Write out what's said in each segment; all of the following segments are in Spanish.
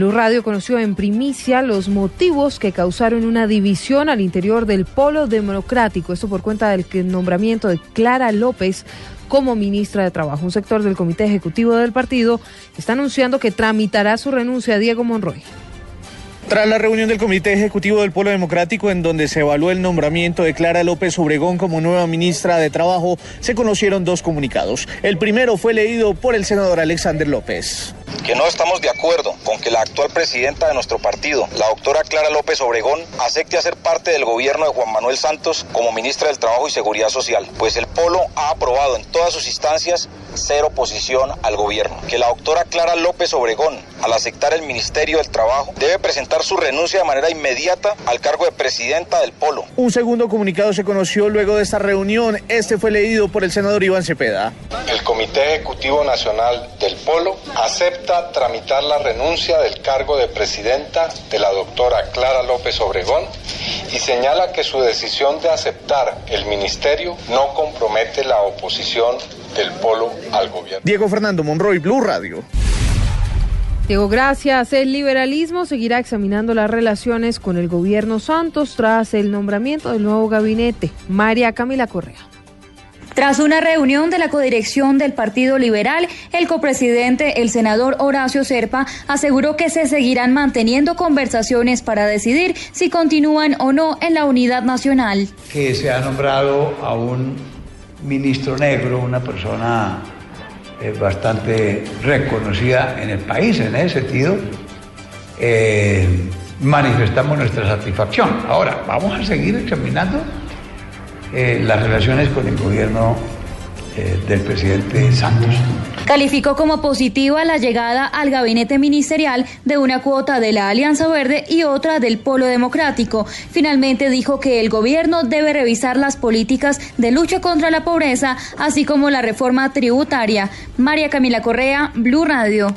Blue Radio conoció en primicia los motivos que causaron una división al interior del Polo Democrático. Esto por cuenta del nombramiento de Clara López como ministra de Trabajo. Un sector del Comité Ejecutivo del partido está anunciando que tramitará su renuncia a Diego Monroy. Tras la reunión del Comité Ejecutivo del Polo Democrático, en donde se evaluó el nombramiento de Clara López Obregón como nueva ministra de Trabajo, se conocieron dos comunicados. El primero fue leído por el senador Alexander López que no estamos de acuerdo con que la actual presidenta de nuestro partido, la doctora Clara López Obregón, acepte hacer parte del gobierno de Juan Manuel Santos como ministra del Trabajo y Seguridad Social, pues el Polo ha aprobado en todas sus instancias ser oposición al gobierno. Que la doctora Clara López Obregón, al aceptar el Ministerio del Trabajo, debe presentar su renuncia de manera inmediata al cargo de presidenta del Polo. Un segundo comunicado se conoció luego de esta reunión. Este fue leído por el senador Iván Cepeda. El Comité Ejecutivo Nacional del Polo acepta tramitar la renuncia del cargo de presidenta de la doctora Clara López Obregón y señala que su decisión de aceptar el ministerio no compromete la oposición del polo al gobierno. Diego Fernando Monroy, Blue Radio. Diego, gracias. El liberalismo seguirá examinando las relaciones con el gobierno Santos tras el nombramiento del nuevo gabinete. María Camila Correa. Tras una reunión de la codirección del Partido Liberal, el copresidente, el senador Horacio Serpa, aseguró que se seguirán manteniendo conversaciones para decidir si continúan o no en la unidad nacional. Que se ha nombrado a un ministro negro, una persona eh, bastante reconocida en el país en ese sentido. Eh, manifestamos nuestra satisfacción. Ahora, vamos a seguir examinando eh, las relaciones con el gobierno del presidente Santos. Calificó como positiva la llegada al gabinete ministerial de una cuota de la Alianza Verde y otra del Polo Democrático. Finalmente dijo que el gobierno debe revisar las políticas de lucha contra la pobreza, así como la reforma tributaria. María Camila Correa, Blue Radio.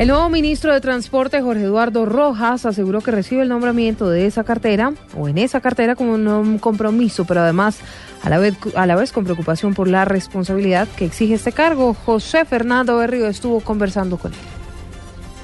El nuevo ministro de Transporte, Jorge Eduardo Rojas, aseguró que recibe el nombramiento de esa cartera o en esa cartera como un compromiso, pero además a la vez, a la vez con preocupación por la responsabilidad que exige este cargo. José Fernando Berrío estuvo conversando con él.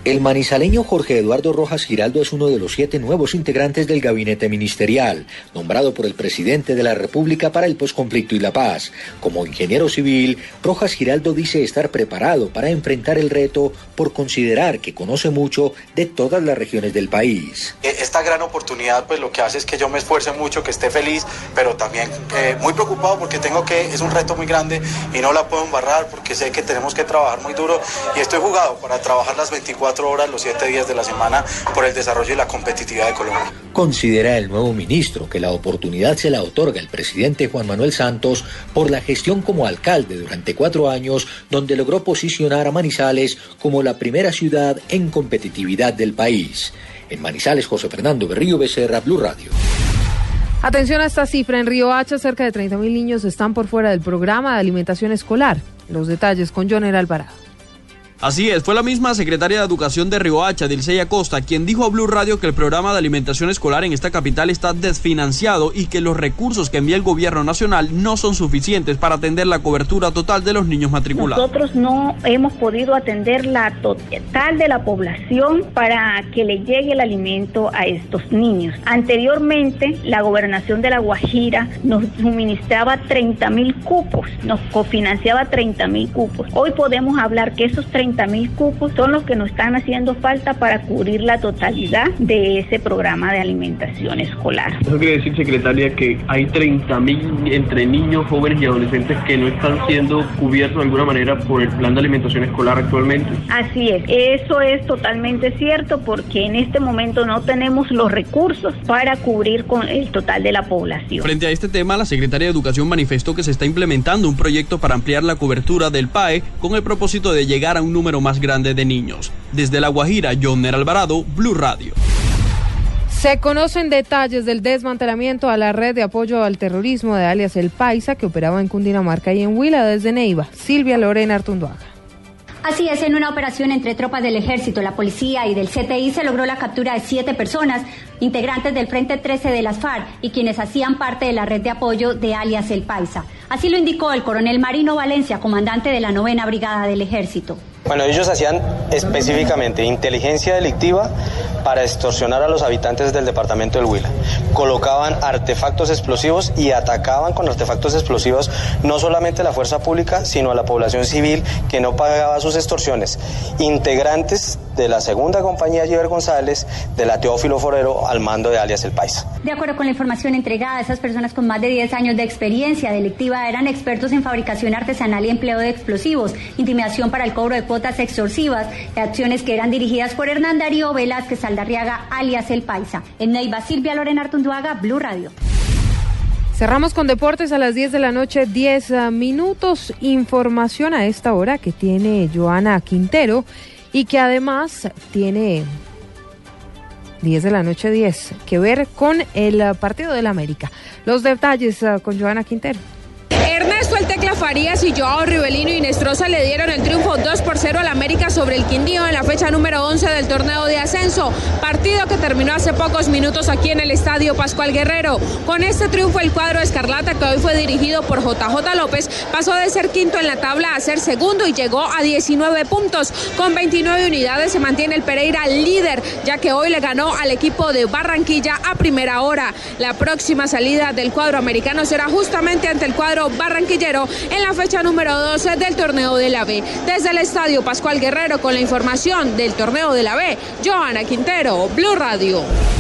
El manizaleño Jorge Eduardo Rojas Giraldo es uno de los siete nuevos integrantes del gabinete ministerial, nombrado por el presidente de la República para el posconflicto y la paz. Como ingeniero civil, Rojas Giraldo dice estar preparado para enfrentar el reto por considerar que conoce mucho de todas las regiones del país. E, esta gran oportunidad pues lo que hace es que yo me esfuerce mucho, que esté feliz, pero también eh, muy preocupado porque tengo que, es un reto muy grande y no la puedo embarrar porque sé que tenemos que trabajar muy duro y estoy jugado para trabajar las 24 horas los siete días de la semana por el desarrollo y la competitividad de Colombia. Considera el nuevo ministro que la oportunidad se la otorga el presidente Juan Manuel Santos por la gestión como alcalde durante cuatro años, donde logró posicionar a Manizales como la primera ciudad en competitividad del país. En Manizales, José Fernando Berrío Becerra, Blue Radio. Atención a esta cifra. En Río Hacha, cerca de 30.000 niños están por fuera del programa de alimentación escolar. Los detalles con Joner Alvarado. Así es, fue la misma secretaria de Educación de Riohacha, Dilceya Costa, quien dijo a Blue Radio que el programa de alimentación escolar en esta capital está desfinanciado y que los recursos que envía el gobierno nacional no son suficientes para atender la cobertura total de los niños matriculados. Nosotros no hemos podido atender la total de la población para que le llegue el alimento a estos niños. Anteriormente, la gobernación de La Guajira nos suministraba 30 mil cupos, nos cofinanciaba 30 mil cupos. Hoy podemos hablar que esos 30 mil cupos son los que nos están haciendo falta para cubrir la totalidad de ese programa de alimentación escolar. Eso quiere decir, secretaria, que hay 30 mil entre niños, jóvenes y adolescentes que no están siendo cubiertos de alguna manera por el plan de alimentación escolar actualmente. Así es, eso es totalmente cierto porque en este momento no tenemos los recursos para cubrir con el total de la población. Frente a este tema, la secretaria de Educación manifestó que se está implementando un proyecto para ampliar la cobertura del PAE con el propósito de llegar a un número más grande de niños. Desde La Guajira, John Alvarado, Blue Radio. Se conocen detalles del desmantelamiento a la red de apoyo al terrorismo de alias El Paisa que operaba en Cundinamarca y en Huila desde Neiva. Silvia Lorena Artunduaga. Así es, en una operación entre tropas del ejército, la policía y del CTI se logró la captura de siete personas, integrantes del Frente 13 de las FARC y quienes hacían parte de la red de apoyo de alias El Paisa. Así lo indicó el coronel Marino Valencia, comandante de la novena brigada del ejército. Bueno, ellos hacían específicamente inteligencia delictiva para extorsionar a los habitantes del departamento del Huila. Colocaban artefactos explosivos y atacaban con artefactos explosivos no solamente a la fuerza pública, sino a la población civil que no pagaba sus extorsiones. Integrantes de la segunda compañía Giver González, de la Teófilo Forero, al mando de alias El Paisa. De acuerdo con la información entregada, esas personas con más de 10 años de experiencia delictiva eran expertos en fabricación artesanal y empleo de explosivos, intimidación para el cobro de cuotas extorsivas, acciones que eran dirigidas por Hernán Darío Velázquez Saldarriaga, alias El Paisa. En Neiva, Silvia Lorena Artunduaga, Blue Radio. Cerramos con deportes a las 10 de la noche, 10 ah, minutos. Información a esta hora que tiene Joana Quintero y que además tiene 10 de la noche, 10, que ver con el ah, partido del América. Los detalles ah, con Joana Quintero. Ernesto El Tecla Farías y Joao Rivelino y Nestroza le dieron el triunfo 2 por 0 al América sobre el Quindío en la fecha número 11 del torneo de ascenso, partido que terminó hace pocos minutos aquí en el estadio Pascual Guerrero. Con este triunfo el cuadro Escarlata, que hoy fue dirigido por JJ López, pasó de ser quinto en la tabla a ser segundo y llegó a 19 puntos. Con 29 unidades se mantiene el Pereira líder, ya que hoy le ganó al equipo de Barranquilla a primera hora. La próxima salida del cuadro americano será justamente ante el cuadro en la fecha número 12 del torneo de la B. Desde el estadio Pascual Guerrero con la información del torneo de la B, Joana Quintero, Blue Radio.